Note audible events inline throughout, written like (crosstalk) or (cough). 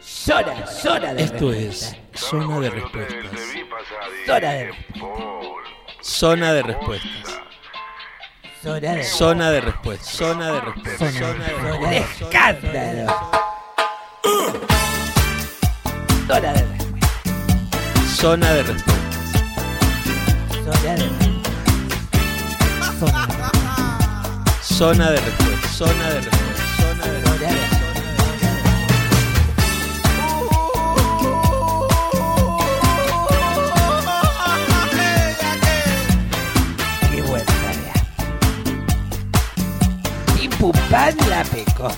Zona, zona de Esto respuesta. es Zona de Respuestas. Zona de Zona de Respuestas. Zona de Zona de Respuestas. Zona de Respuestas. Zona, Zona de zona de Respuestas. escándalo. Zona de respuesta. Zona de Respuestas. Zona de respuesta. Zona de Zona de Respuestas. Zona de Respuestas. Pupán la pecó.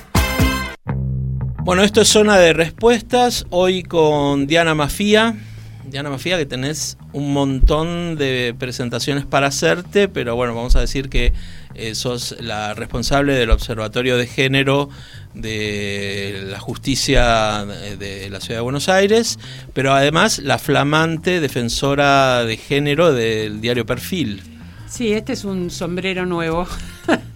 Bueno, esto es Zona de Respuestas. Hoy con Diana Mafía. Diana Mafía, que tenés un montón de presentaciones para hacerte, pero bueno, vamos a decir que eh, sos la responsable del Observatorio de Género de la Justicia de la Ciudad de Buenos Aires, pero además la flamante defensora de género del diario Perfil. Sí, este es un sombrero nuevo,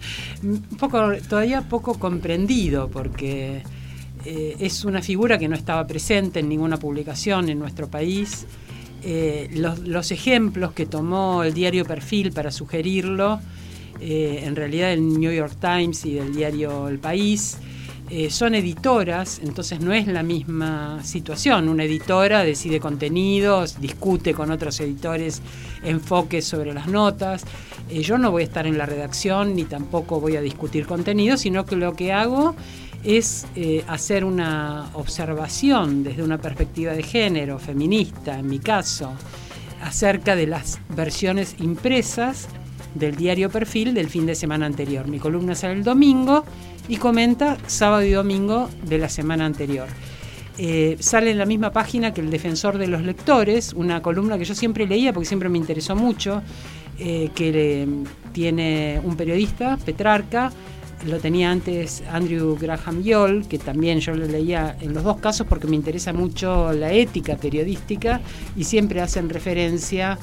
(laughs) poco, todavía poco comprendido, porque eh, es una figura que no estaba presente en ninguna publicación en nuestro país. Eh, los, los ejemplos que tomó el diario Perfil para sugerirlo, eh, en realidad el New York Times y del diario El País, eh, son editoras, entonces no es la misma situación. Una editora decide contenidos, discute con otros editores enfoques sobre las notas. Eh, yo no voy a estar en la redacción ni tampoco voy a discutir contenidos, sino que lo que hago es eh, hacer una observación desde una perspectiva de género, feminista en mi caso, acerca de las versiones impresas del diario Perfil del fin de semana anterior. Mi columna sale el domingo y comenta sábado y domingo de la semana anterior. Eh, sale en la misma página que El Defensor de los Lectores, una columna que yo siempre leía porque siempre me interesó mucho, eh, que tiene un periodista, Petrarca, lo tenía antes Andrew Graham Yoll, que también yo leía en los dos casos porque me interesa mucho la ética periodística y siempre hacen referencia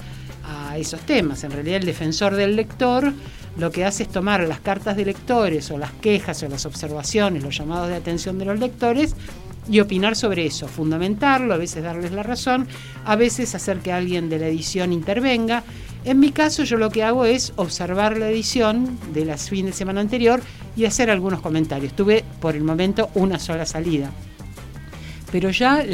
a esos temas. En realidad el defensor del lector lo que hace es tomar las cartas de lectores o las quejas o las observaciones, los llamados de atención de los lectores y opinar sobre eso, fundamentarlo, a veces darles la razón, a veces hacer que alguien de la edición intervenga. En mi caso yo lo que hago es observar la edición de las fin de semana anterior y hacer algunos comentarios. Tuve por el momento una sola salida. Pero ya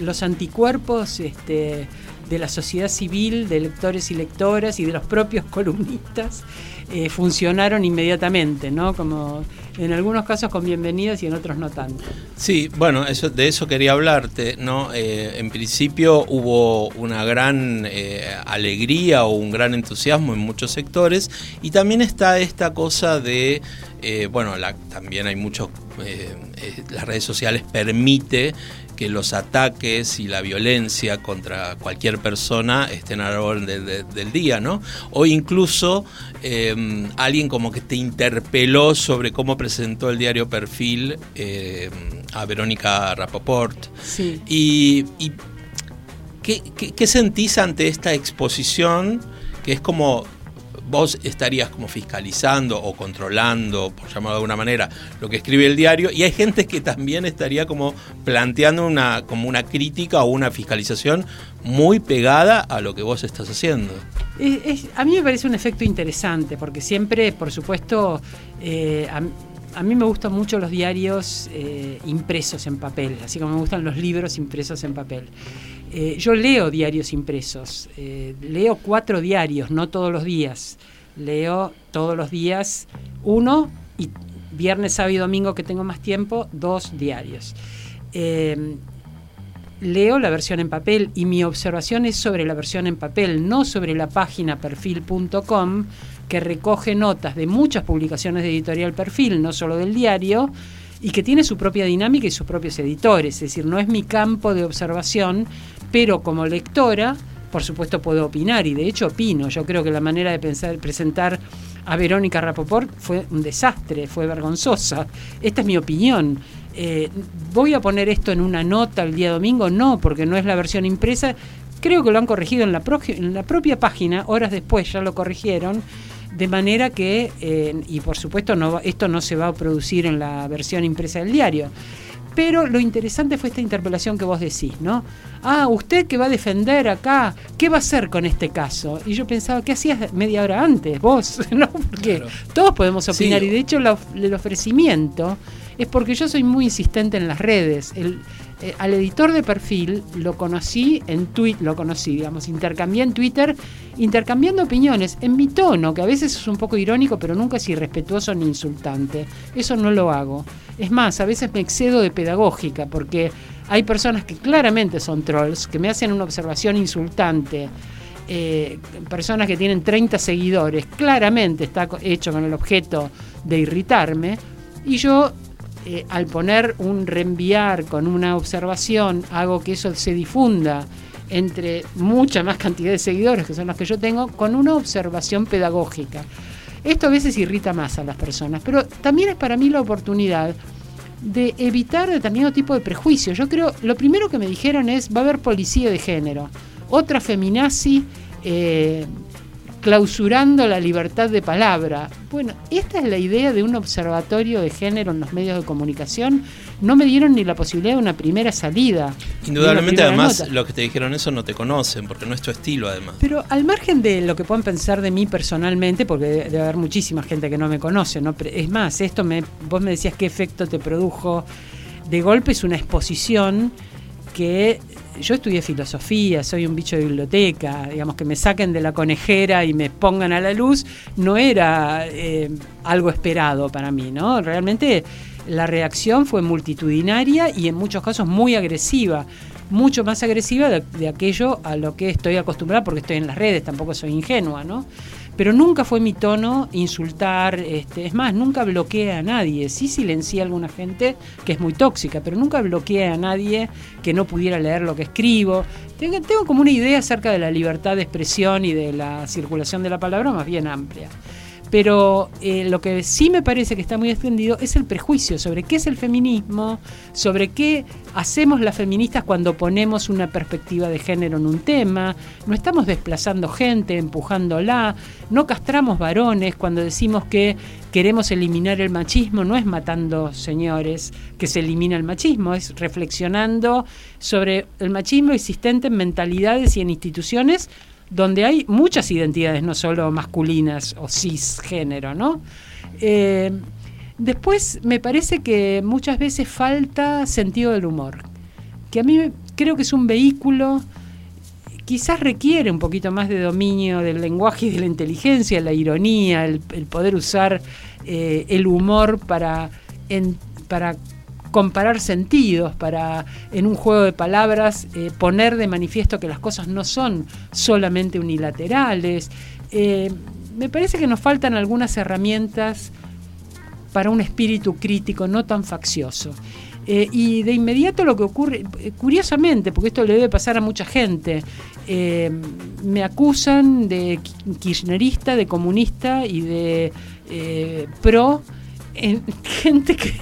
los anticuerpos este, de la sociedad civil, de lectores y lectoras y de los propios (laughs) columnistas eh, funcionaron inmediatamente, ¿no? Como en algunos casos con bienvenidas y en otros no tanto. Sí, bueno, eso, de eso quería hablarte, ¿no? Eh, en principio hubo una gran eh, alegría o un gran entusiasmo en muchos sectores y también está esta cosa de, bueno, la, también hay muchos, las redes sociales permite que los ataques y la violencia contra cualquier persona estén a la orden de- de- del día, ¿no? O incluso eh, alguien como que te interpeló sobre cómo presentó el diario Perfil eh, a Verónica Rapoport. Sí. Y, y ¿qué, qué, qué sentís ante esta exposición que es como vos estarías como fiscalizando o controlando, por llamarlo de alguna manera, lo que escribe el diario, y hay gente que también estaría como planteando una, como una crítica o una fiscalización muy pegada a lo que vos estás haciendo. A mí me parece un efecto interesante, porque siempre, por supuesto, eh, a mí me gustan mucho los diarios eh, impresos en papel, así como me gustan los libros impresos en papel. Eh, yo leo diarios impresos, eh, leo cuatro diarios, no todos los días. Leo todos los días uno y viernes, sábado y domingo que tengo más tiempo, dos diarios. Leo la versión en papel y mi observación es sobre la versión en papel, no sobre la página perfil.com que recoge notas de muchas publicaciones de editorial perfil, no solo del diario, y que tiene su propia dinámica y sus propios editores. Es decir, no es mi campo de observación, pero como lectora, por supuesto, puedo opinar y de hecho opino. Yo creo que la manera de pensar, presentar a Verónica Rapoport fue un desastre, fue vergonzosa. Esta es mi opinión. Eh, ¿Voy a poner esto en una nota el día domingo? No, porque no es la versión impresa. Creo que lo han corregido en la, en la propia página, horas después ya lo corrigieron, de manera que, eh, y por supuesto no, esto no se va a producir en la versión impresa del diario, Pero lo interesante fue esta interpelación que vos decís, ¿no? Ah, usted que va a defender acá, ¿qué va a hacer con este caso? Y yo pensaba, ¿qué hacías media hora antes vos? (laughs) ¿No? Porque Claro. todos podemos opinar Sí. y de hecho la el ofrecimiento es porque yo soy muy insistente en las redes. El, eh, al editor de perfil lo conocí en Twitter, lo conocí, digamos, intercambié en Twitter, intercambiando opiniones en mi tono, que a veces es un poco irónico, pero nunca es irrespetuoso ni insultante. Eso no lo hago. Es más, a veces me excedo de pedagógica, porque hay personas que claramente son trolls, que me hacen una observación insultante. eh, personas que tienen 30 seguidores, claramente está hecho con el objeto de irritarme, y yo eh, al poner un reenviar con una observación, hago que eso se difunda entre mucha más cantidad de seguidores que son los que yo tengo, con una observación pedagógica. Esto a veces irrita más a las personas, pero también es para mí la oportunidad de evitar determinado tipo de prejuicios. Yo creo, lo primero que me dijeron es, va a haber policía de género, otra feminazi eh, clausurando la libertad de palabra. Bueno, esta es la idea de un observatorio de género en los medios de comunicación. No me dieron ni la posibilidad de una primera salida. Indudablemente, además, nota. los que te dijeron eso no te conocen, porque no es tu estilo, además. Pero al margen de lo que puedan pensar de mí personalmente, porque debe haber muchísima gente que no me conoce, ¿no? Es más, esto me, vos me decías qué efecto te produjo. De golpe es una exposición que yo estudié filosofía, soy un bicho de biblioteca, digamos que me saquen de la conejera y me pongan a la luz, no era eh, algo esperado para mí, ¿no? Realmente la reacción fue multitudinaria y en muchos casos muy agresiva, mucho más agresiva de, de aquello a lo que estoy acostumbrada porque estoy en las redes, tampoco soy ingenua, ¿no? Pero nunca fue mi tono insultar, este, es más, nunca bloqueé a nadie. Sí silencié a alguna gente que es muy tóxica, pero nunca bloqueé a nadie que no pudiera leer lo que escribo. Tengo, tengo como una idea acerca de la libertad de expresión y de la circulación de la palabra más bien amplia. Pero eh, lo que sí me parece que está muy extendido es el prejuicio sobre qué es el feminismo, sobre qué hacemos las feministas cuando ponemos una perspectiva de género en un tema. No estamos desplazando gente, empujándola, no castramos varones cuando decimos que queremos eliminar el machismo, no es matando señores que se elimina el machismo, es reflexionando sobre el machismo existente en mentalidades y en instituciones donde hay muchas identidades, no solo masculinas o cisgénero, ¿no? Eh, después me parece que muchas veces falta sentido del humor, que a mí creo que es un vehículo, quizás requiere un poquito más de dominio del lenguaje y de la inteligencia, la ironía, el, poder usar eh, el humor para, para comparar sentidos, para en un juego de palabras eh, poner de manifiesto que las cosas no son solamente unilaterales. Eh, me parece que nos faltan algunas herramientas para un espíritu crítico no tan faccioso. Eh, y de inmediato lo que ocurre, curiosamente, porque esto le debe pasar a mucha gente, me acusan de ki- kirchnerista, de comunista y de pro, en (laughs) gente que,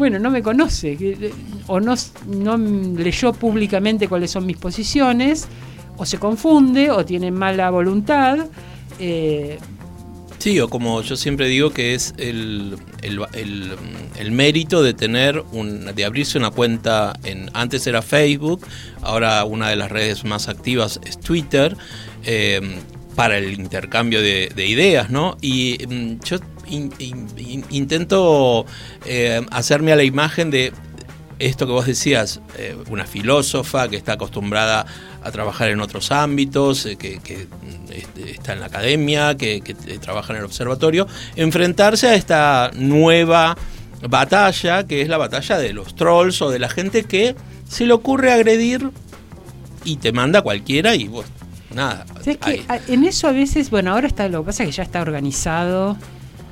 bueno, no me conoce, eh, o no, no leyó públicamente cuáles son mis posiciones, o se confunde, o tiene mala voluntad. eh, Sí, o como yo siempre digo que es el, el, el- el mérito de tener un, de abrirse una cuenta en antes era Facebook, ahora una de las redes más activas es Twitter, eh, para el intercambio de, de ideas, ¿no? Y mm, yo in- in- in- intento eh, hacerme a la imagen de esto que vos decías, eh, una filósofa que está acostumbrada a trabajar en otros ámbitos, eh, que, que, mm, este, está en la academia, que, que, trabaja en el observatorio, enfrentarse a esta nueva batalla, que es la batalla de los trolls o de la gente que se le ocurre agredir y te manda cualquiera y vos, nada. ¿Sabes qué? ahí. A- En eso a veces, bueno, ahora está, lo que pasa es que ya está organizado.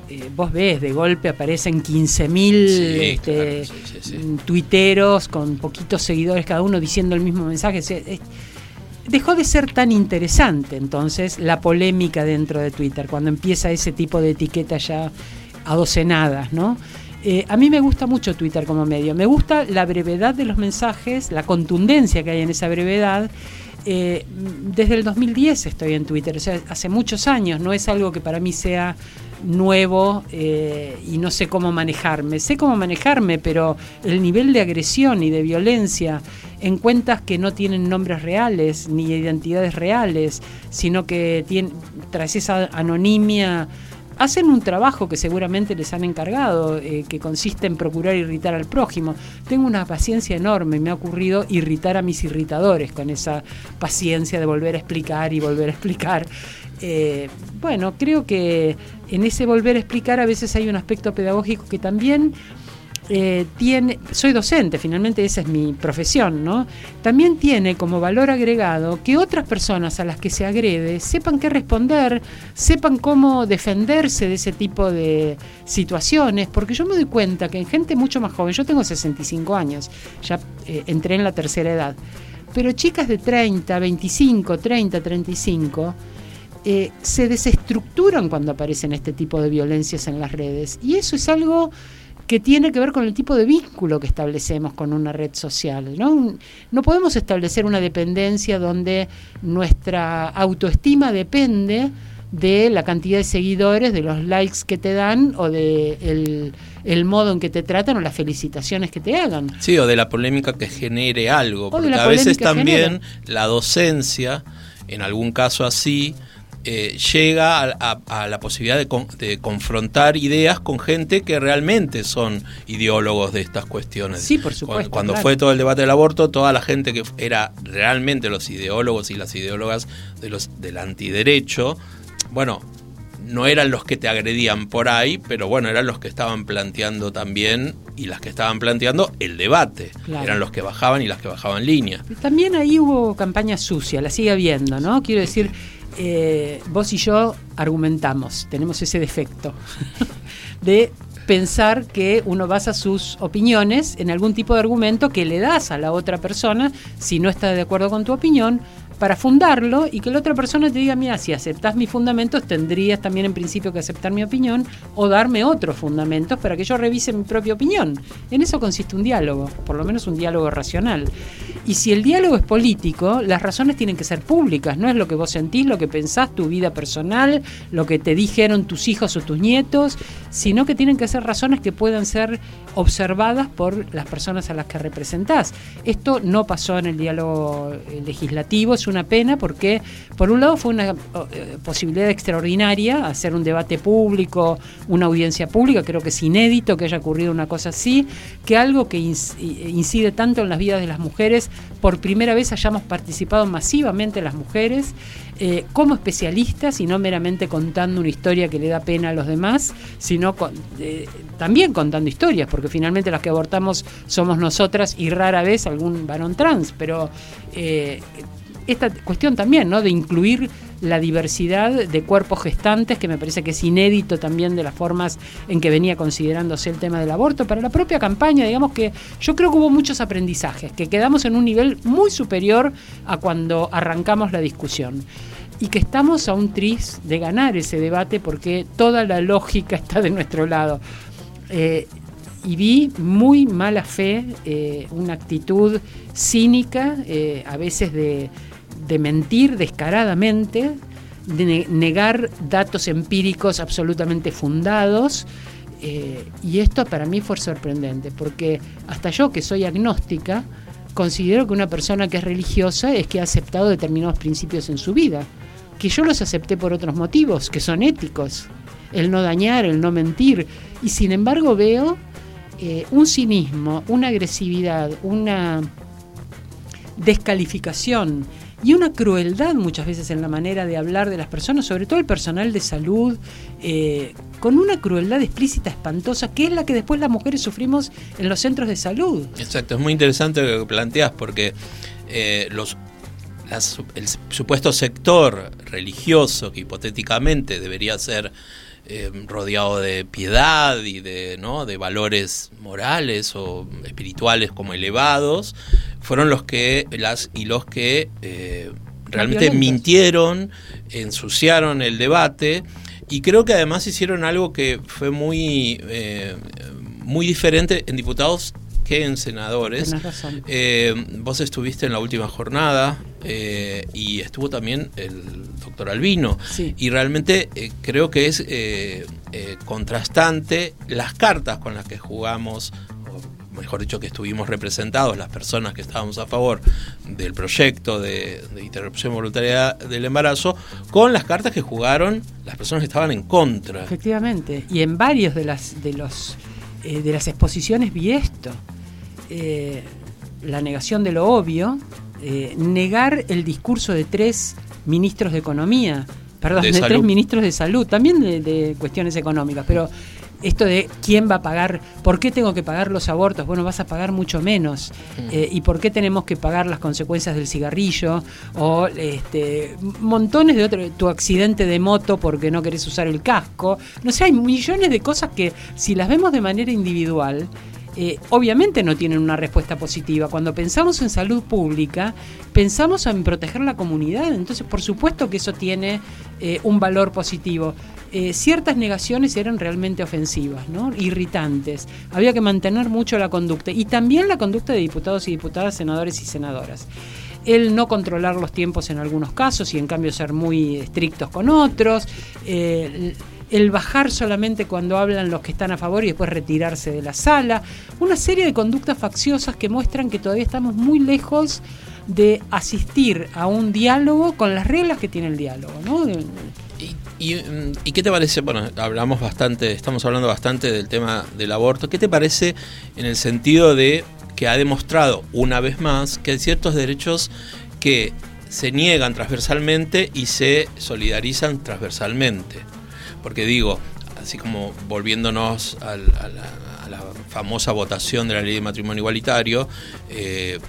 Eh, vos ves, de golpe aparecen 15.000 Sí, este, claro, sí, sí, sí. mm, tuiteros con poquitos seguidores cada uno diciendo el mismo mensaje. Es- dejó de ser tan interesante entonces la polémica dentro de Twitter, cuando empieza ese tipo de etiqueta ya adocenadas, ¿no? Eh, a mí me gusta mucho Twitter como medio. Me gusta la brevedad de los mensajes, la contundencia que hay en esa brevedad. Eh, desde el 2010 estoy en Twitter, o sea, hace muchos años, no es algo que para mí sea nuevo eh, y no sé cómo manejarme. Sé cómo manejarme, pero el nivel de agresión y de violencia en cuentas que no tienen nombres reales ni identidades reales, sino que tienen, tras esa anonimia hacen un trabajo que seguramente les han encargado, eh, que consiste en procurar irritar al prójimo. Tengo una paciencia enorme, me ha ocurrido irritar a mis irritadores con esa paciencia de volver a explicar y volver a explicar. Eh, bueno, creo que en ese volver a explicar a veces hay un aspecto pedagógico que también eh, tiene, soy docente, finalmente esa es mi profesión, ¿no? También tiene como valor agregado que otras personas a las que se agrede sepan qué responder, sepan cómo defenderse de ese tipo de situaciones, porque yo me doy cuenta que en gente mucho más joven, yo tengo 65 años, ya eh, entré en la tercera edad, pero chicas de 30, 25, 30, 35, se desestructuran cuando aparecen este tipo de violencias en las redes. Y eso es algo que tiene que ver con el tipo de vínculo que establecemos con una red social. ¿no? no podemos establecer una dependencia donde nuestra autoestima depende de la cantidad de seguidores, de los likes que te dan o de el, modo en que te tratan o las felicitaciones que te hagan. Sí, o de la polémica que genere algo, porque a veces también la docencia, en algún caso así, eh, llega a, la posibilidad de, confrontar ideas con gente que realmente son ideólogos de estas cuestiones. Sí, por supuesto. Cuando, fue todo el debate del aborto, toda la gente que era realmente los ideólogos y las ideólogas de los, del antiderecho, bueno, no eran los que te agredían por ahí, pero bueno, eran los que estaban planteando también y las que estaban planteando el debate. Eran los que bajaban y las que bajaban línea. También ahí hubo campaña sucia, la sigue habiendo, ¿no? Quiero decir, eh, vos y yo argumentamos, tenemos ese defecto (laughs) de pensar que uno basa sus opiniones en algún tipo de argumento que le das a la otra persona si no está de acuerdo con tu opinión para fundarlo y que la otra persona te diga, mira, si aceptas mis fundamentos, tendrías también en principio que aceptar mi opinión o darme otros fundamentos para que yo revise mi propia opinión. En eso consiste un diálogo, por lo menos un diálogo racional. Y si el diálogo es político, las razones tienen que ser públicas, no es lo que vos sentís, lo que pensás, tu vida personal, lo que te dijeron tus hijos o tus nietos, sino que tienen que ser razones que puedan ser observadas por las personas a las que representás. Esto no pasó en el diálogo eh, legislativo, es una pena porque por un lado fue una eh, posibilidad extraordinaria hacer un debate público, una audiencia pública, creo que es inédito que haya ocurrido una cosa así, que algo que incide tanto en las vidas de las mujeres, por primera vez hayamos participado masivamente las mujeres eh, como especialistas y no meramente contando una historia que le da pena a los demás, sino eh, también contando historias, porque finalmente las que abortamos somos nosotras y rara vez algún varón trans, pero eh, esta cuestión también, ¿no? De incluir la diversidad de cuerpos gestantes, que me parece que es inédito también de las formas en que venía considerándose el tema del aborto. Para la propia campaña, digamos que yo creo que hubo muchos aprendizajes, que quedamos en un nivel muy superior a cuando arrancamos la discusión. Y que estamos a un tris de ganar ese debate porque toda la lógica (laughs) está de nuestro lado. Eh, y vi muy mala fe, eh, una actitud cínica, eh, a veces de, de mentir descaradamente, de negar datos empíricos absolutamente fundados. Eh, y esto para mí fue sorprendente, porque hasta yo que soy agnóstica, considero que una persona que es religiosa es que ha aceptado determinados principios en su vida, que yo los acepté por otros motivos, que son éticos, el no dañar, el no mentir, y sin embargo veo eh, un cinismo, una agresividad, una descalificación y una crueldad muchas veces en la manera de hablar de las personas, sobre todo el personal de salud, eh, con una crueldad explícita espantosa, que es la que después las mujeres sufrimos en los centros de salud. Exacto, es muy interesante lo que planteas porque eh, los el supuesto sector religioso que hipotéticamente debería ser eh, rodeado de piedad y de, ¿no? de valores morales o espirituales como elevados, fueron los que las y los que eh, realmente mintieron, ensuciaron el debate y creo que además hicieron algo que fue muy, eh, muy diferente en diputados que en senadores. Eh, vos estuviste en la última jornada y estuvo también el doctor Albino. Y realmente creo que es contrastante las cartas con las que jugamos, mejor dicho, que estuvimos representados, las personas que estábamos a favor del proyecto de, de interrupción voluntaria del embarazo, con las cartas que jugaron las personas que estaban en contra. Efectivamente. Y en varios de las de los eh, de las exposiciones vi esto. Eh, la negación de lo obvio, eh, negar el discurso de tres ministros de economía, perdón, De tres ministros de salud, también de, de cuestiones económicas, pero esto de quién va a pagar, por qué tengo que pagar los abortos, bueno, vas a pagar mucho menos, Eh, y por qué tenemos que pagar las consecuencias del cigarrillo, o este, montones de otros, tu accidente de moto porque no querés usar el casco, no sé, hay millones de cosas que si las vemos de manera individual, eh, obviamente no tienen una respuesta positiva. Cuando pensamos en salud pública, pensamos en proteger la comunidad, entonces por supuesto que eso tiene eh, un valor positivo. Eh, ciertas negaciones eran realmente ofensivas, ¿no? irritantes. Había que mantener mucho la conducta y también la conducta de diputados y diputadas, senadores y senadoras. El no controlar los tiempos en algunos casos y en cambio ser muy estrictos con otros. El bajar solamente cuando hablan los que están a favor y después retirarse de la sala. Una serie de conductas facciosas que muestran que todavía estamos muy lejos de asistir a un diálogo con las reglas que tiene el diálogo. ¿no? ¿Y, mm, ¿y qué te parece? Bueno, hablamos bastante, estamos hablando bastante del tema del aborto. ¿Qué te parece en el sentido de que ha demostrado una vez más que hay ciertos derechos que se niegan transversalmente y se solidarizan transversalmente? Porque digo, así como volviéndonos al- a, la, a la famosa votación de la ley de matrimonio igualitario, eh,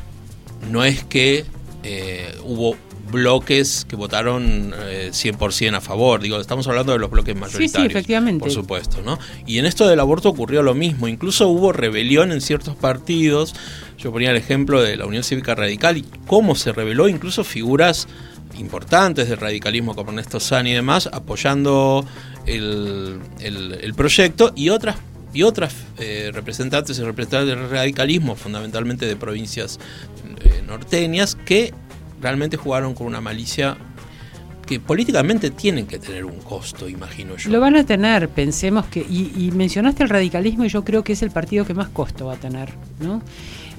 no es que eh, hubo bloques que votaron eh, 100% a favor, digo, estamos hablando de los bloques mayoritarios. efectivamente. Por supuesto, ¿no? Y en esto del aborto ocurrió lo mismo, incluso hubo rebelión en ciertos partidos, yo ponía el ejemplo de la Unión Cívica Radical y cómo se rebeló incluso figuras importantes del radicalismo como Ernesto Sani y demás, apoyando el, el- proyecto y otras y otras eh, representantes y representantes del radicalismo, fundamentalmente de provincias eh, norteñas, que realmente jugaron con una malicia que políticamente tienen que tener un costo, imagino yo. Lo van a tener, pensemos que, y, y mencionaste el radicalismo y yo creo que es el partido que más costo va a tener, ¿no?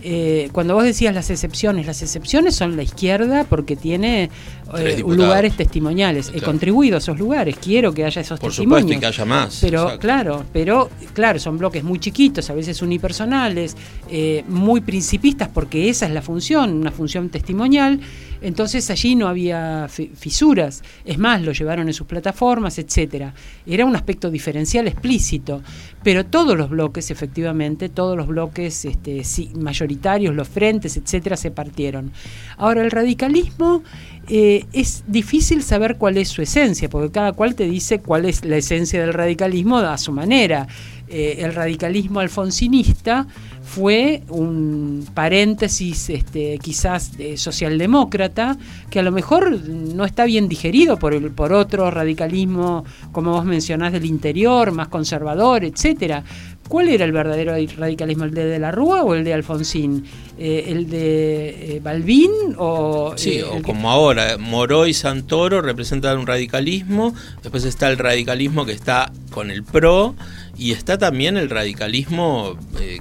Eh, cuando vos decías las excepciones, las excepciones son la izquierda porque tiene eh, lugares testimoniales. He contribuido a esos lugares, quiero que haya esos Por testimonios. supuesto, y que haya más. Pero exacto. claro, pero claro, son bloques muy chiquitos, a veces unipersonales, eh, muy principistas, porque esa es la función, una función testimonial. Entonces allí no había fi- fisuras. Es más, lo llevaron en sus plataformas, etcétera. Era un aspecto diferencial explícito. Pero todos los bloques, efectivamente, todos los bloques este, sí, mayoritarios, los frentes, etcétera, se partieron. Ahora, el radicalismo eh, es difícil saber cuál es su esencia, porque cada cual te dice cuál es la esencia del radicalismo a su manera. Eh, el radicalismo alfonsinista fue un paréntesis este, quizás de socialdemócrata que a lo mejor no está bien digerido por, el, por otro radicalismo, como vos mencionás, del interior, más conservador, etcétera. ¿Cuál era el verdadero radicalismo? ¿El de, de la Rúa o el de Alfonsín? Eh, ¿El de eh, Balbín o...? Sí, eh, o que- como ahora, Moró y Santoro representan un radicalismo, después está el radicalismo que está con el PRO y está también el radicalismo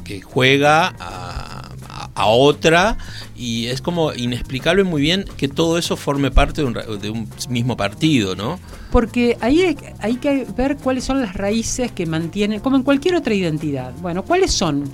que juega a, a- otra y es como inexplicable muy bien que todo eso forme parte de un, de un mismo partido, ¿no? Porque ahí hay, hay que ver cuáles son las raíces que mantienen, como en cualquier otra identidad. Bueno, ¿cuáles son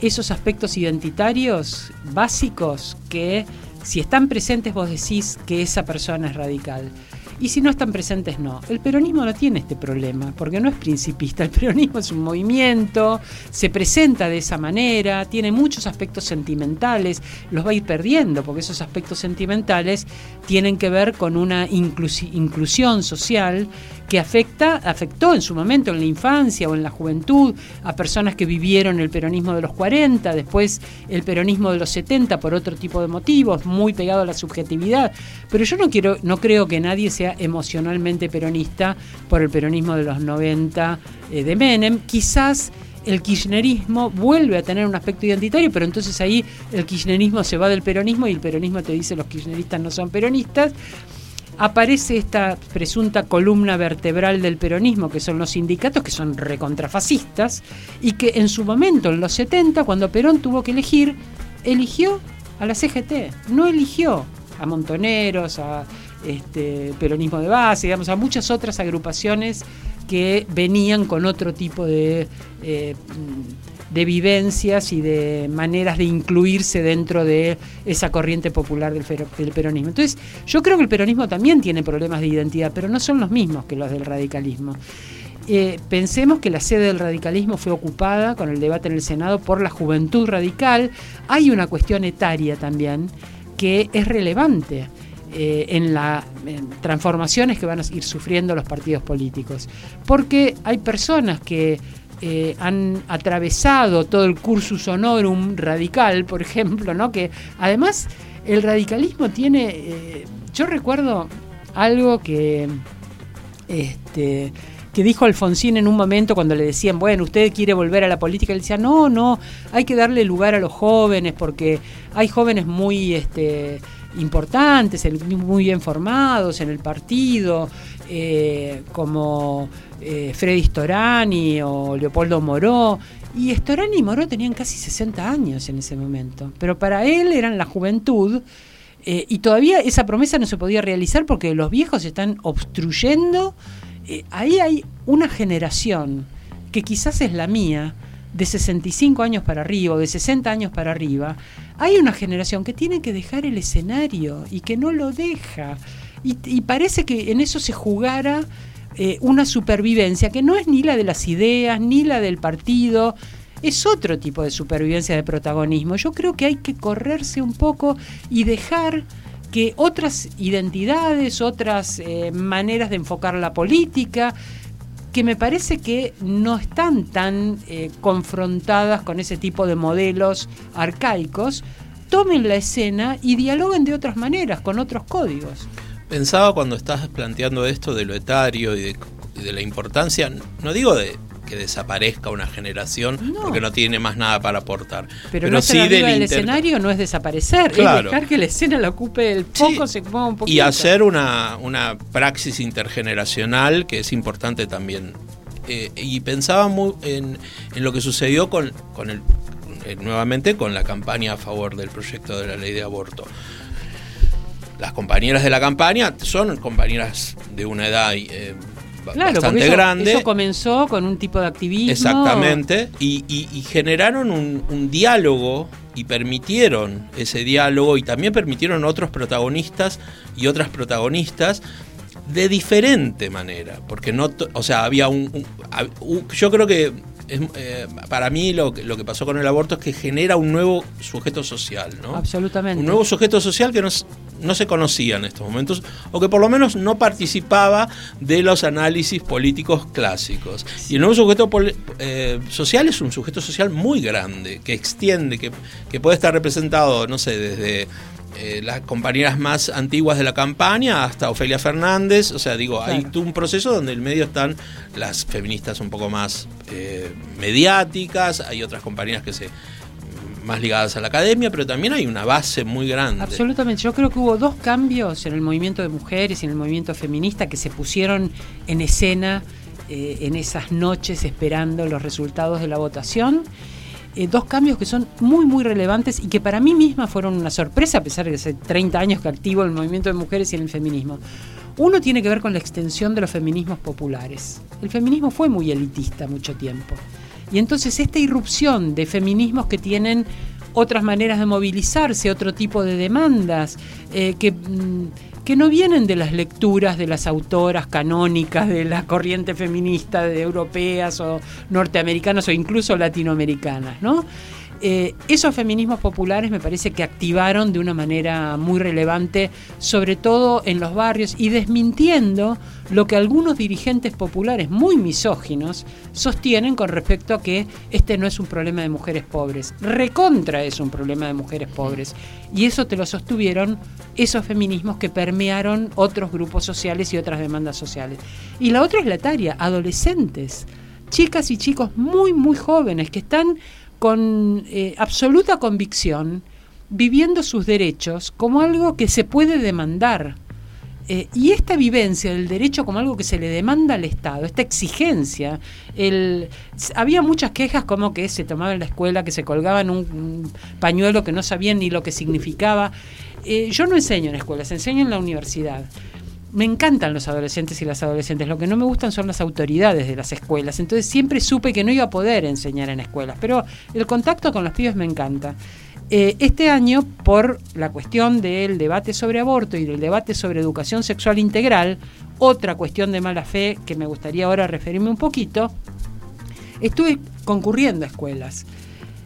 esos aspectos identitarios básicos que si están presentes vos decís que esa persona es radical? Y si no están presentes, no. El peronismo no tiene este problema, porque no es principista. El peronismo es un movimiento, se presenta de esa manera, tiene muchos aspectos sentimentales, los va a ir perdiendo, porque esos aspectos sentimentales tienen que ver con una inclusi- inclusión social que afecta, afectó en su momento en la infancia o en la juventud a personas que vivieron el peronismo de los 40, después el peronismo de los 70 por otro tipo de motivos, muy pegado a la subjetividad. Pero yo no quiero, no creo que nadie sea emocionalmente peronista por el peronismo de los 90 eh, de Menem. Quizás el kirchnerismo vuelve a tener un aspecto identitario, pero entonces ahí el kirchnerismo se va del peronismo y el peronismo te dice los kirchneristas no son peronistas. Aparece esta presunta columna vertebral del peronismo, que son los sindicatos, que son recontrafascistas, y que en su momento, en los 70, cuando Perón tuvo que elegir, eligió a la CGT, no eligió a Montoneros, a este, Peronismo de Base, digamos, a muchas otras agrupaciones que venían con otro tipo de, eh, de vivencias y de maneras de incluirse dentro de esa corriente popular del, peronismo. Entonces, yo creo que el peronismo también tiene problemas de identidad, pero no son los mismos que los del radicalismo. Eh, pensemos que la sede del radicalismo fue ocupada con el debate en el Senado por la juventud radical. Hay una cuestión etaria también que es relevante. Eh, en las transformaciones que van a ir sufriendo los partidos políticos. Porque hay personas que eh, han atravesado todo el cursus honorum radical, por ejemplo, ¿no? que además el radicalismo tiene, eh, yo recuerdo algo que, este, que dijo Alfonsín en un momento cuando le decían, bueno, usted quiere volver a la política, él decía, no, no, hay que darle lugar a los jóvenes porque hay jóvenes muy... Este, importantes, muy bien formados en el partido, eh, como eh, Freddy Storani o Leopoldo Moró. Y Storani y Moró tenían casi 60 años en ese momento, pero para él eran la juventud. Eh, y todavía esa promesa no se podía realizar porque los viejos están obstruyendo. ahí hay una generación que quizás es la mía, de 65 años para arriba o de 60 años para arriba, hay una generación que tiene que dejar el escenario y que no lo deja. Y, parece que en eso se jugara eh, una supervivencia que no es ni la de las ideas, ni la del partido, es otro tipo de supervivencia de protagonismo. Yo creo que hay que correrse un poco y dejar que otras identidades, otras eh, maneras de enfocar la política, que me parece que no están tan eh, confrontadas con ese tipo de modelos arcaicos, tomen la escena y dialoguen de otras maneras, con otros códigos. Pensaba cuando estás planteando esto de lo etario y de la importancia, no digo de, que desaparezca una generación porque no tiene más nada para aportar. Pero, no sí del escenario no es desaparecer, es dejar que la escena la ocupe el foco, se ponga un poquito. Y hacer una, una praxis intergeneracional que es importante también. Eh, y pensaba muy en, en, lo que sucedió con, con el, eh, nuevamente con la campaña a favor del proyecto de la ley de aborto las compañeras de la campaña son compañeras de una edad eh, claro, bastante eso, grande. Eso comenzó con un tipo de activismo. Exactamente, y, generaron un, diálogo y permitieron ese diálogo y también permitieron otros protagonistas y otras protagonistas de diferente manera, porque no, o sea, había un yo creo que eh, para mí lo, lo, que pasó con el aborto es que genera un nuevo sujeto social, ¿no? Absolutamente. Un nuevo sujeto social que no, no se conocía en estos momentos, o que por lo menos no participaba de los análisis políticos clásicos. Y el nuevo sujeto eh, social es un sujeto social muy grande, que extiende, que, que puede estar representado, no sé, desde eh, las compañeras más antiguas de la campaña hasta Ofelia Fernández. O sea, digo, hay un proceso donde en el medio están las feministas un poco más eh, mediáticas, hay otras compañeras que se más ligadas a la academia, pero también hay una base muy grande. Absolutamente, yo creo que hubo dos cambios en el movimiento de mujeres y en el movimiento feminista que se pusieron en escena eh, en esas noches esperando los resultados de la votación eh, dos cambios que son muy, muy relevantes y que para mí misma fueron una sorpresa, a pesar de que hace 30 años que activo el movimiento de mujeres y el feminismo. Uno tiene que ver con la extensión de los feminismos populares. El feminismo fue muy elitista mucho tiempo. Y entonces esta irrupción de feminismos que tienen otras maneras de movilizarse, otro tipo de demandas, eh, que mm, que no vienen de las lecturas de las autoras canónicas de la corriente feminista de europeas o norteamericanas o incluso latinoamericanas, ¿no? Eh, esos feminismos populares me parece que activaron de una manera muy relevante, sobre todo en los barrios, y desmintiendo lo que algunos dirigentes populares muy misóginos sostienen con respecto a que este no es un problema de mujeres pobres. Recontra es un problema de mujeres pobres. Y eso te lo sostuvieron esos feminismos que permearon otros grupos sociales y otras demandas sociales. Y la otra es la etaria, adolescentes, chicas y chicos muy, muy jóvenes que están con eh, absoluta convicción, viviendo sus derechos como algo que se puede demandar. Eh, y esta vivencia del derecho como algo que se le demanda al Estado, esta exigencia, el, había muchas quejas como que se tomaba en la escuela, que se colgaban un, un pañuelo que no sabían ni lo que significaba. Eh, yo no enseño en escuelas, enseño en la universidad. Me encantan los adolescentes y las adolescentes, lo que no me gustan son las autoridades de las escuelas, entonces siempre supe que no iba a poder enseñar en escuelas, pero el contacto con los pibes me encanta. Eh, este año, por la cuestión del debate sobre aborto y del debate sobre educación sexual integral, otra cuestión de mala fe que me gustaría ahora referirme un poquito, estuve concurriendo a escuelas.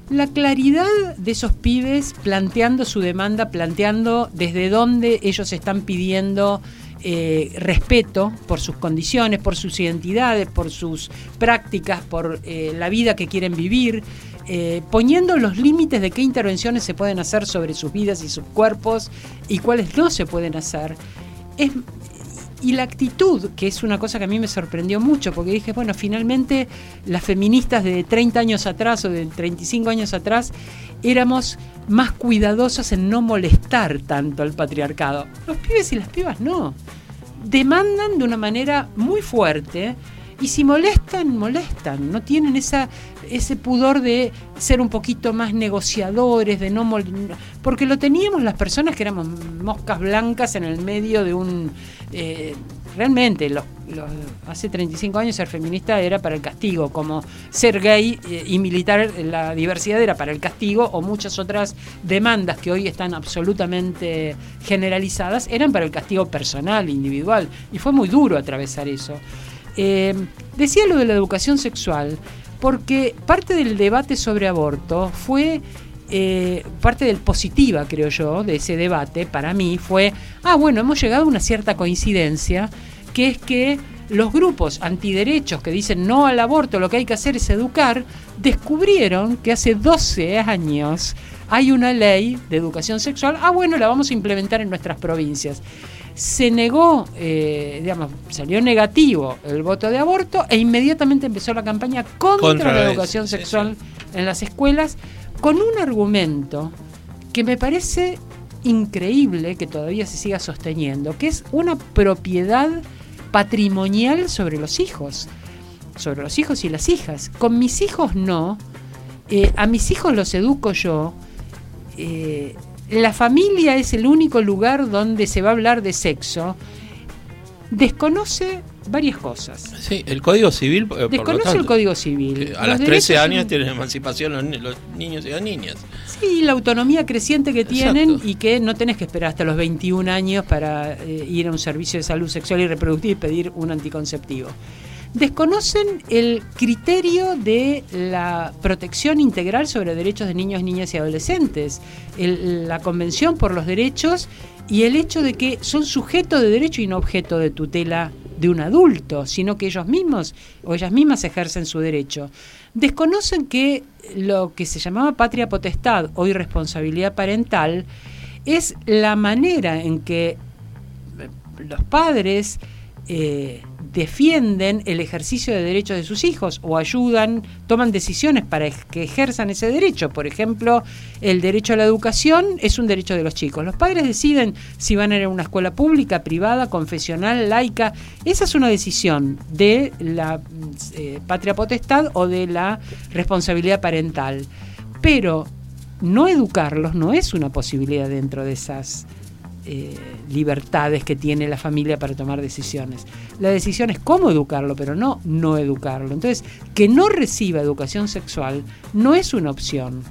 La claridad de esos pibes planteando su demanda, planteando desde dónde ellos están pidiendo eh, respeto por sus condiciones, por sus identidades, por sus prácticas, por eh, la vida que quieren vivir, eh, poniendo los límites de qué intervenciones se pueden hacer sobre sus vidas y sus cuerpos y cuáles no se pueden hacer. Es, y la actitud, que es una cosa que a mí me sorprendió mucho, porque dije, bueno, finalmente las feministas de 30 años atrás o de 35 años atrás éramos más cuidadosas en no molestar tanto al patriarcado. Los pibes y las pibas no. Demandan de una manera muy fuerte y si molestan, molestan. No tienen esa, ese pudor de ser un poquito más negociadores, de no porque lo teníamos las personas que éramos moscas blancas en el medio de un eh, realmente hace 35 años ser feminista era para el castigo, como ser gay eh, y militar la diversidad era para el castigo o muchas otras demandas que hoy están absolutamente generalizadas eran para el castigo personal, individual y fue muy duro atravesar eso. Eh, decía lo de la educación sexual, porque parte del debate sobre aborto fue, eh, parte del positiva, creo yo, de ese debate, para mí, fue, ah, bueno, hemos llegado a una cierta coincidencia, que es que los grupos antiderechos que dicen no al aborto, lo que hay que hacer es educar, descubrieron que hace 12 años hay una ley de educación sexual, ah, bueno, la vamos a implementar en nuestras provincias se negó, eh, digamos, salió negativo el voto de aborto e inmediatamente empezó la campaña contra, la educación sexual en las escuelas con un argumento que me parece increíble que todavía se siga sosteniendo, que es una propiedad patrimonial sobre los hijos, sobre los hijos y las hijas. Con mis hijos no, eh, a mis hijos los educo yo. Eh, la familia es el único lugar donde se va a hablar de sexo, desconoce varias cosas. Sí, el Código Civil. Eh, desconoce el Código Civil. A los, 13 años tienen emancipación los, niños y las niñas. Sí, la autonomía creciente que tienen y que no tenés que esperar hasta los 21 años para eh, ir a un servicio de salud sexual y reproductiva y pedir un anticonceptivo desconocen el criterio de la protección integral sobre derechos de niños, niñas y adolescentes, la Convención por los Derechos y el hecho de que son sujetos de derecho y no objeto de tutela de un adulto, sino que ellos mismos o ellas mismas ejercen su derecho. Desconocen que lo que se llamaba patria potestad, o irresponsabilidad parental, es la manera en que los padres eh, defienden el ejercicio de derechos de sus hijos o ayudan, toman decisiones para que ejerzan ese derecho. Por ejemplo, el derecho a la educación es un derecho de los chicos. Los padres deciden si van a ir a una escuela pública, privada, confesional, laica. Esa es una decisión de la eh, patria potestad o de la responsabilidad parental. Pero no educarlos no es una posibilidad dentro de esas eh, libertades que tiene la familia para tomar decisiones. La decisión es cómo educarlo, pero no no educarlo. Entonces, que no reciba educación sexual no es una opción.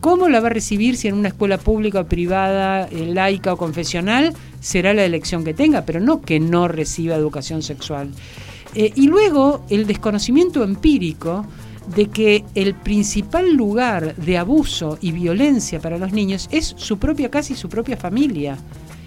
¿Cómo la va a recibir si en una escuela pública o privada, eh, laica o confesional? Será la elección que tenga, pero no que no reciba educación sexual. Eh, y luego el desconocimiento empírico de que el principal lugar de abuso y violencia para los niños es su propia casa y su propia familia.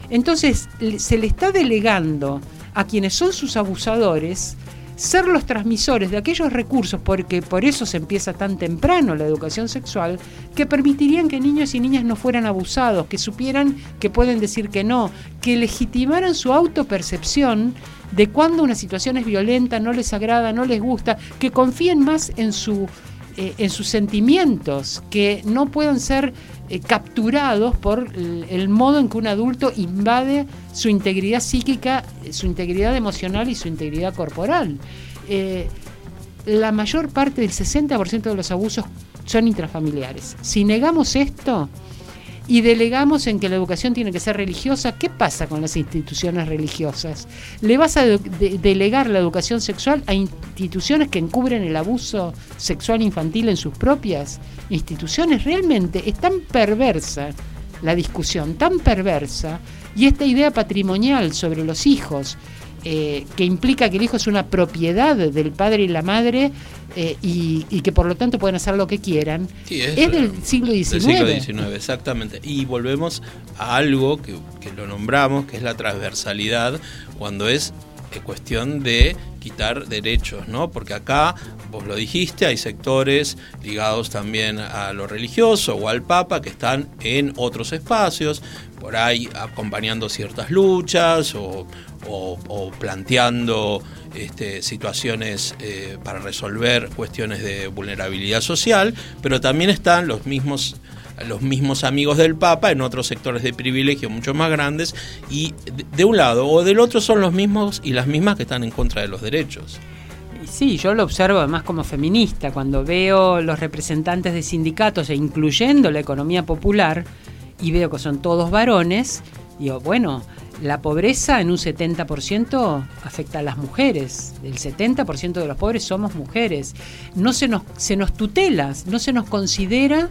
Entonces se le está delegando a quienes son sus abusadores ser los transmisores de aquellos recursos, porque por eso se empieza tan temprano la educación sexual, que permitirían que niños y niñas no fueran abusados, que supieran que pueden decir que no, que legitimaran su autopercepción de cuando una situación es violenta, no les agrada, no les gusta, que confíen más en su eh, en sus sentimientos, que no puedan ser eh, capturados por el, modo en que un adulto invade su integridad psíquica, su integridad emocional y su integridad corporal. Eh, la mayor parte del 60% de los abusos son intrafamiliares. Si negamos esto y delegamos en que la educación tiene que ser religiosa, ¿qué pasa con las instituciones religiosas? ¿Le vas a de- de- delegar la educación sexual a instituciones que encubren el abuso sexual infantil en sus propias instituciones? Realmente es tan perversa la discusión, tan perversa, y esta idea patrimonial sobre los hijos, eh, que implica que el hijo es una propiedad del padre y la madre eh, y, y que por lo tanto pueden hacer lo que quieran, Sí, es, del siglo XIX. Del siglo XIX, exactamente. Y volvemos a algo que, que lo nombramos, que es la transversalidad, cuando es eh, cuestión de quitar derechos, ¿no? Porque acá, vos lo dijiste, hay sectores ligados también a lo religioso o al Papa que están en otros espacios, por ahí acompañando ciertas luchas o, planteando este, situaciones eh, para resolver cuestiones de vulnerabilidad social, pero también están los mismos los mismos amigos del Papa en otros sectores de privilegio mucho más grandes y de, un lado o del otro son los mismos y las mismas que están en contra de los derechos. Sí, yo lo observo además como feminista, cuando veo los representantes de sindicatos e incluyendo la economía popular y veo que son todos varones, digo, bueno, la pobreza en un 70% afecta a las mujeres, el 70% de los pobres somos mujeres, no se nos, se nos tutela, no se nos considera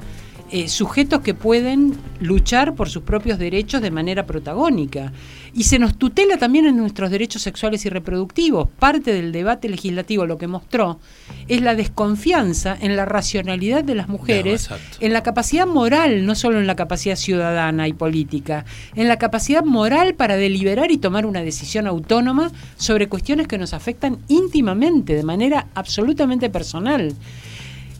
eh, sujetos que pueden luchar por sus propios derechos de manera protagónica. Y se nos tutela también en nuestros derechos sexuales y reproductivos. Parte del debate legislativo lo que mostró es la desconfianza en la racionalidad de las mujeres, No, en la capacidad moral, no solo en la capacidad ciudadana y política, en la capacidad moral para deliberar y tomar una decisión autónoma sobre cuestiones que nos afectan íntimamente, de manera absolutamente personal.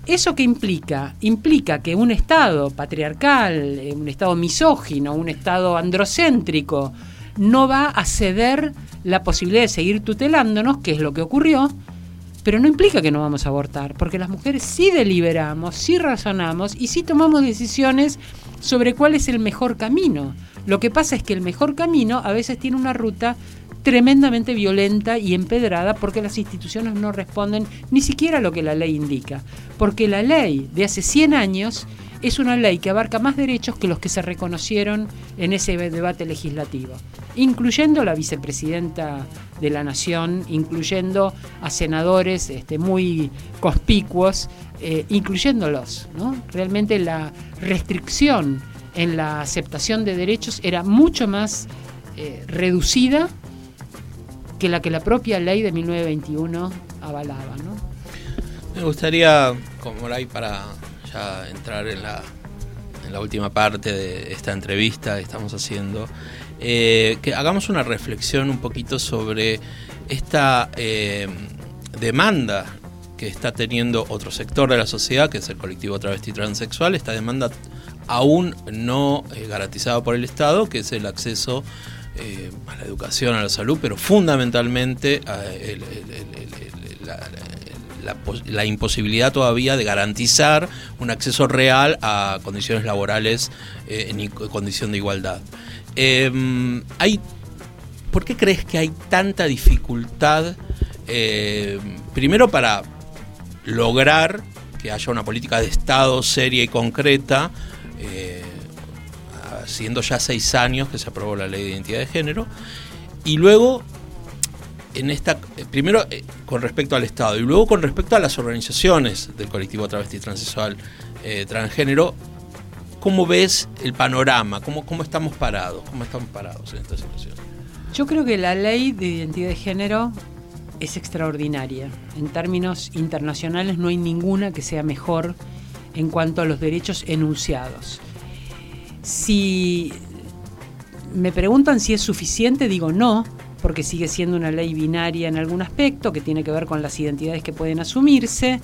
¿Eso qué implica? Implica que un Estado patriarcal, eh, un Estado misógino, un Estado androcéntrico, no va a ceder la posibilidad de seguir tutelándonos, que es lo que ocurrió, pero no implica que no vamos a abortar, porque las mujeres sí deliberamos, sí razonamos y sí tomamos decisiones sobre cuál es el mejor camino. Lo que pasa es que el mejor camino a veces tiene una ruta tremendamente violenta y empedrada porque las instituciones no responden ni siquiera a lo que la ley indica. Porque la ley de hace 100 años es una ley que abarca más derechos que los que se reconocieron en ese debate legislativo, incluyendo la vicepresidenta de la Nación, incluyendo a senadores este, muy conspicuos, eh, incluyéndolos. ¿no? Realmente la restricción en la aceptación de derechos era mucho más eh, reducida que la que la propia ley de 1921 avalaba. ¿no? Me gustaría, como ahí para ya entrar en la, última parte de esta entrevista que estamos haciendo, eh, que hagamos una reflexión un poquito sobre esta eh, demanda que está teniendo otro sector de la sociedad, que es el colectivo travesti transexual, esta demanda aún no eh, garantizada por el Estado, que es el acceso eh, a la educación, a la salud, pero fundamentalmente la, la pos- la imposibilidad todavía de garantizar un acceso real a condiciones laborales eh, en condición de igualdad. Eh, hay, ¿Por qué crees que hay tanta dificultad, eh, primero para lograr que haya una política de Estado seria y concreta, eh, siendo ya seis años que se aprobó la ley de identidad de género, y luego en esta eh, primero eh, con respecto al Estado y luego con respecto a las organizaciones del colectivo travesti transexual eh, transgénero, ¿cómo ves el panorama? ¿Cómo, ¿Cómo estamos parados? ¿Cómo estamos parados en esta situación? Yo creo que la ley de identidad de género es extraordinaria. En términos internacionales no hay ninguna que sea mejor en cuanto a los derechos enunciados. Si me preguntan si es suficiente, digo no, porque sigue siendo una ley binaria en algún aspecto que tiene que ver con las identidades que pueden asumirse,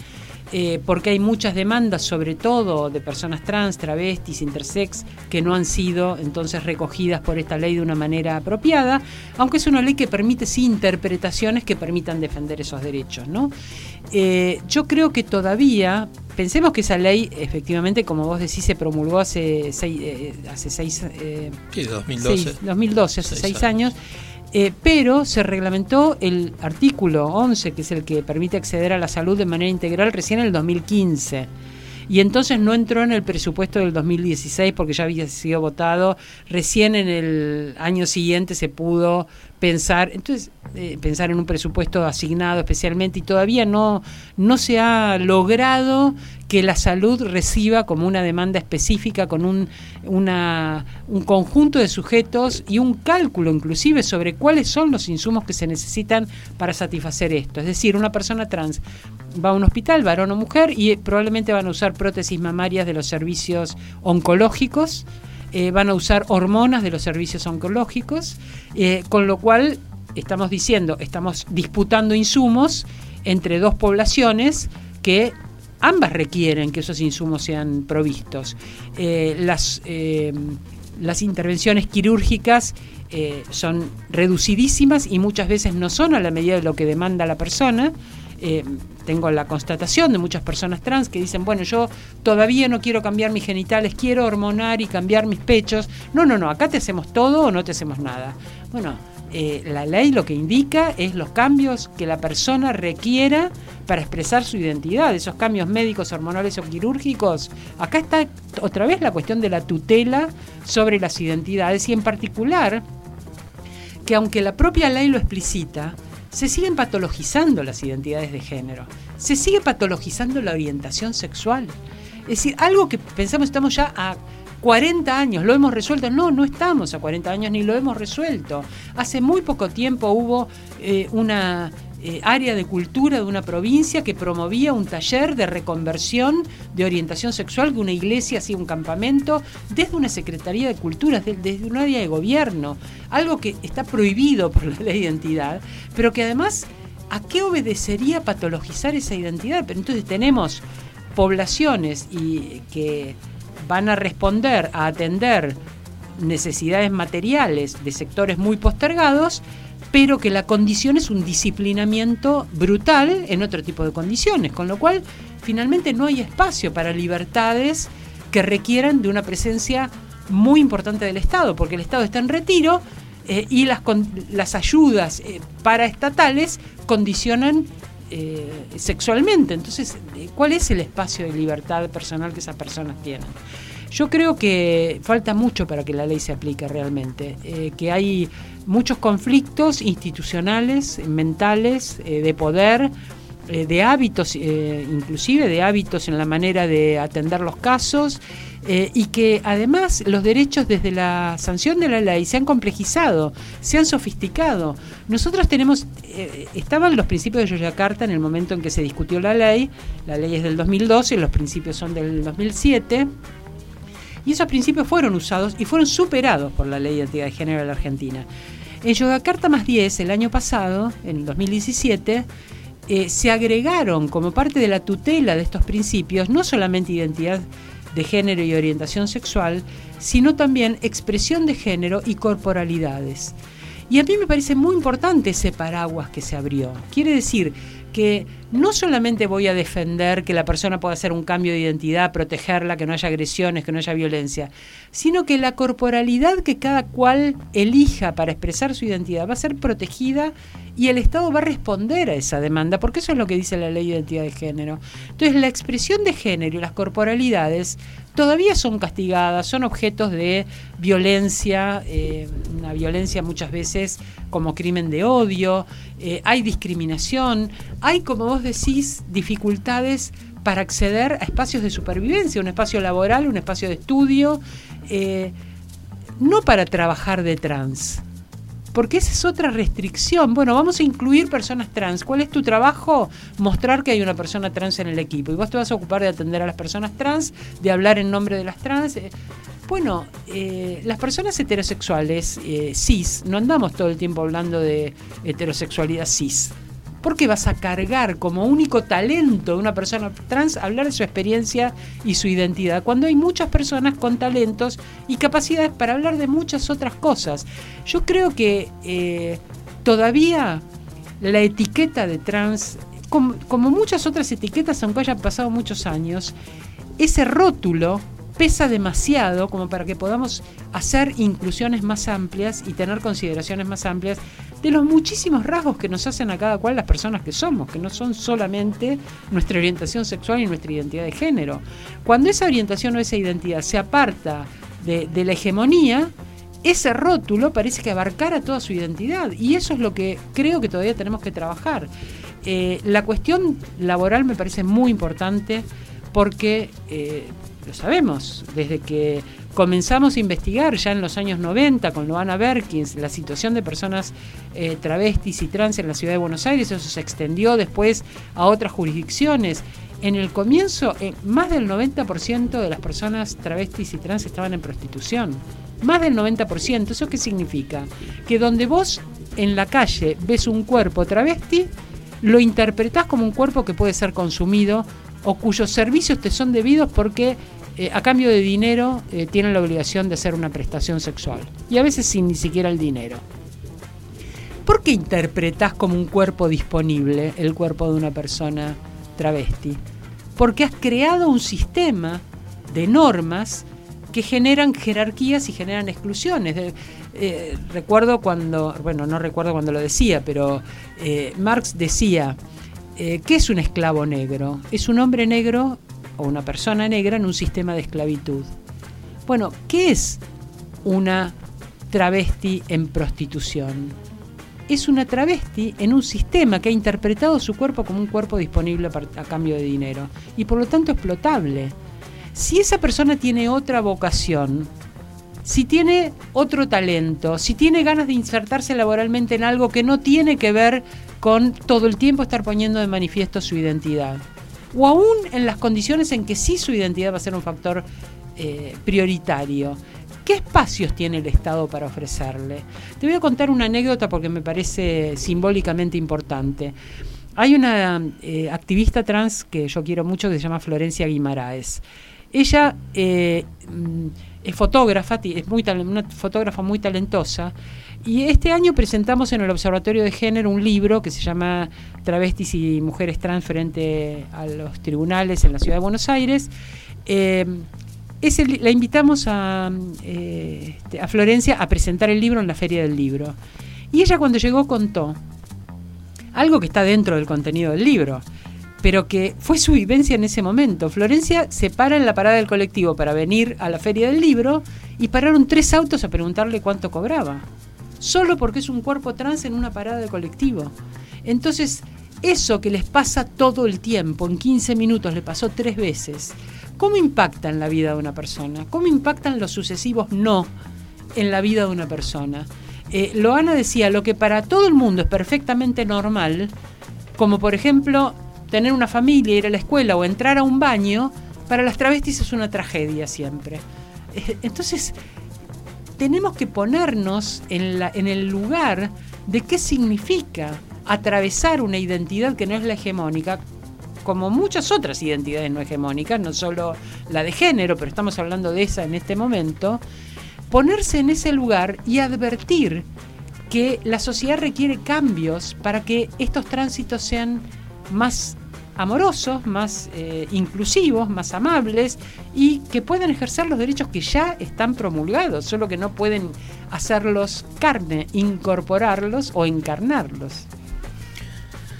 eh, porque hay muchas demandas, sobre todo de personas trans, travestis, intersex, que no han sido entonces recogidas por esta ley de una manera apropiada, aunque es una ley que permite sí interpretaciones que permitan defender esos derechos. ¿no? Eh, yo creo que todavía pensemos que esa ley, efectivamente, como vos decís, se promulgó hace seis, eh, hace seis, eh, Sí, 2012. seis- 2012, hace Seis seis años, eh, pero se reglamentó el artículo 11, que es el que permite acceder a la salud de manera integral, recién en el 2015. Y entonces no entró en el presupuesto del 2016 porque ya había sido votado. Recién en el año siguiente se pudo pensar, entonces eh, pensar en un presupuesto asignado especialmente y todavía no, no se ha logrado que la salud reciba como una demanda específica con un, un conjunto de sujetos y un cálculo inclusive sobre cuáles son los insumos que se necesitan para satisfacer esto. Es decir, una persona trans va a un hospital, varón o mujer, y probablemente van a usar prótesis mamarias de los servicios oncológicos, eh, van a usar hormonas de los servicios oncológicos, eh, con lo cual estamos diciendo, estamos disputando insumos entre dos poblaciones que ambas requieren que esos insumos sean provistos. Eh, las, las intervenciones quirúrgicas son reducidísimas y muchas veces no son a la medida de lo que demanda la persona. Eh, tengo la constatación de muchas personas trans que dicen, bueno, yo todavía no quiero cambiar mis genitales, quiero hormonar y cambiar mis pechos. No, no, no, acá te hacemos todo o no te hacemos nada. Bueno, eh, la ley lo que indica es los cambios que la persona requiera para expresar su identidad, esos cambios médicos, hormonales o quirúrgicos. Acá está otra vez la cuestión de la tutela sobre las identidades y en particular que aunque la propia ley lo explicita, se siguen patologizando las identidades de género, se sigue patologizando la orientación sexual. Es decir, algo que pensamos estamos ya a 40 años, lo hemos resuelto. No, no estamos a 40 años ni lo hemos resuelto. Hace muy poco tiempo hubo eh, una eh, área de cultura de una provincia que promovía un taller de reconversión de orientación sexual, que una iglesia hacía un campamento, desde una Secretaría de Cultura, de- desde un área de gobierno, algo que está prohibido por la ley de identidad, pero que además, ¿a qué obedecería patologizar esa identidad? Pero entonces tenemos poblaciones y que van a responder a atender necesidades materiales de sectores muy postergados, pero que la condición es un disciplinamiento brutal en otro tipo de condiciones, con lo cual finalmente no hay espacio para libertades que requieran de una presencia muy importante del Estado, porque el Estado está en retiro eh, y las, las ayudas eh, paraestatales condicionan eh, sexualmente. Entonces, eh, ¿cuál es el espacio de libertad personal que esas personas tienen? Yo creo que falta mucho para que la ley se aplique realmente, que hay muchos conflictos institucionales, mentales, eh, de poder, eh, de hábitos, eh, inclusive de hábitos en la manera de atender los casos, y que además los derechos desde la sanción de la ley se han complejizado, se han sofisticado. Nosotros tenemos, estaban los principios de Yogyakarta en el momento en que se discutió la ley, la ley es del 2012, los principios son del 2007. Y esos principios fueron usados y fueron superados por la ley de identidad de género de la Argentina. En Yogyakarta más 10, el año pasado, en el 2017, eh, se agregaron como parte de la tutela de estos principios no solamente identidad de género y orientación sexual, sino también expresión de género y corporalidades. Y a mí me parece muy importante ese paraguas que se abrió. Quiere decir que no solamente voy a defender que la persona pueda hacer un cambio de identidad, protegerla, que no haya agresiones, que no haya violencia, sino que la corporalidad que cada cual elija para expresar su identidad va a ser protegida y el Estado va a responder a esa demanda, porque eso es lo que dice la ley de identidad de género. Entonces, la expresión de género y las corporalidades todavía son castigadas, son objetos de violencia, eh, una violencia muchas veces como crimen de odio, eh, hay discriminación, hay, como vos decís, dificultades para acceder a espacios de supervivencia, un espacio laboral, un espacio de estudio, eh, no para trabajar de trans, porque esa es otra restricción. Bueno, vamos a incluir personas trans. ¿Cuál es tu trabajo? Mostrar que hay una persona trans en el equipo. Y vos te vas a ocupar de atender a las personas trans, de hablar en nombre de las trans. Eh, Bueno, eh, las personas heterosexuales, cis, no andamos todo el tiempo hablando de heterosexualidad cis. ¿Por qué vas a cargar como único talento de una persona trans hablar de su experiencia y su identidad? Cuando hay muchas personas con talentos y capacidades para hablar de muchas otras cosas. Yo creo que eh, todavía la etiqueta de trans como, como muchas otras etiquetas, aunque hayan pasado muchos años, ese rótulo pesa demasiado como para que podamos hacer inclusiones más amplias y tener consideraciones más amplias de los muchísimos rasgos que nos hacen a cada cual las personas que somos, que no son solamente nuestra orientación sexual y nuestra identidad de género. Cuando esa orientación o esa identidad se aparta de, la hegemonía, ese rótulo parece que abarcara toda su identidad y eso es lo que creo que todavía tenemos que trabajar. Eh, la cuestión laboral me parece muy importante porque eh, lo sabemos, desde que comenzamos a investigar ya en los años 90 con Loana Berkins la situación de personas eh, travestis y trans en la ciudad de Buenos Aires, eso se extendió después a otras jurisdicciones. En el comienzo, eh, más del 90% de las personas travestis y trans estaban en prostitución. Más del 90%. ¿Eso qué significa? Que donde vos en la calle ves un cuerpo travesti, lo interpretás como un cuerpo que puede ser consumido o cuyos servicios te son debidos porque eh, a cambio de dinero eh, tienen la obligación de hacer una prestación sexual. Y a veces sin ni siquiera el dinero. ¿Por qué interpretás como un cuerpo disponible el cuerpo de una persona travesti? Porque has creado un sistema de normas que generan jerarquías y generan exclusiones. Eh, recuerdo cuando, bueno, no recuerdo cuando lo decía, pero Marx decía, eh, ¿qué es un esclavo negro? Es un hombre negro o una persona negra en un sistema de esclavitud. Bueno, ¿qué es una travesti en prostitución? Es una travesti en un sistema que ha interpretado su cuerpo como un cuerpo disponible a cambio de dinero y por lo tanto explotable. Si esa persona tiene otra vocación, si tiene otro talento, si tiene ganas de insertarse laboralmente en algo que no tiene que ver con todo el tiempo estar poniendo de manifiesto su identidad, o aún en las condiciones en que sí su identidad va a ser un factor eh, prioritario. ¿Qué espacios tiene el Estado para ofrecerle? Te voy a contar una anécdota porque me parece simbólicamente importante. Hay una eh, activista trans que yo quiero mucho que se llama Florencia Guimaraes. Ella eh, es fotógrafa, es una fotógrafa muy talentosa. Y este año presentamos en el Observatorio de Género un libro que se llama Travestis y Mujeres Trans frente a los tribunales en la Ciudad de Buenos Aires. Eh, la invitamos a, eh, a Florencia a presentar el libro en la Feria del Libro. Y ella cuando llegó contó algo que está dentro del contenido del libro, pero que fue su vivencia en ese momento. Florencia se para en la parada del colectivo para venir a la Feria del Libro y pararon tres autos a preguntarle cuánto cobraba, solo porque es un cuerpo trans en una parada de colectivo. Entonces, eso que les pasa todo el tiempo, en 15 minutos le pasó tres veces, ¿Cómo impacta en la vida de una persona? ¿Cómo impactan los sucesivos no en la vida de una persona? Eh, Loana decía, lo que para todo el mundo es perfectamente normal, como por ejemplo tener una familia, ir a la escuela o entrar a un baño, para las travestis es una tragedia siempre. Eh, entonces, tenemos que ponernos en, el lugar de qué significa atravesar una identidad que no es la hegemónica, como muchas otras identidades no hegemónicas, no solo la de género, pero estamos hablando de esa en este momento, ponerse en ese lugar y advertir que la sociedad requiere cambios para que estos tránsitos sean más amorosos, más eh, inclusivos, más amables y que puedan ejercer los derechos que ya están promulgados, solo que no pueden hacerlos carne, incorporarlos o encarnarlos.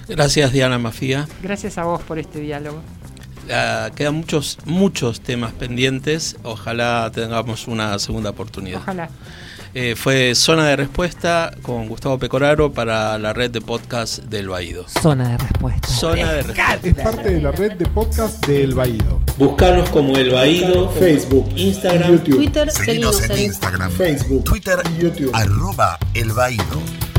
Gracias Diana Mafía. Gracias a vos por este diálogo. Uh, quedan muchos, muchos temas pendientes. Ojalá tengamos una segunda oportunidad. Ojalá. Eh, fue Zona de Respuesta con Gustavo Pecoraro para la red de podcast del Baído. Zona de Respuesta. Zona de Respuesta. Es parte de la red de podcast del Baído. Buscanos como El Baído, Facebook, Instagram, YouTube. Twitter, en en Instagram, Facebook, Twitter, YouTube. arroba El Baído.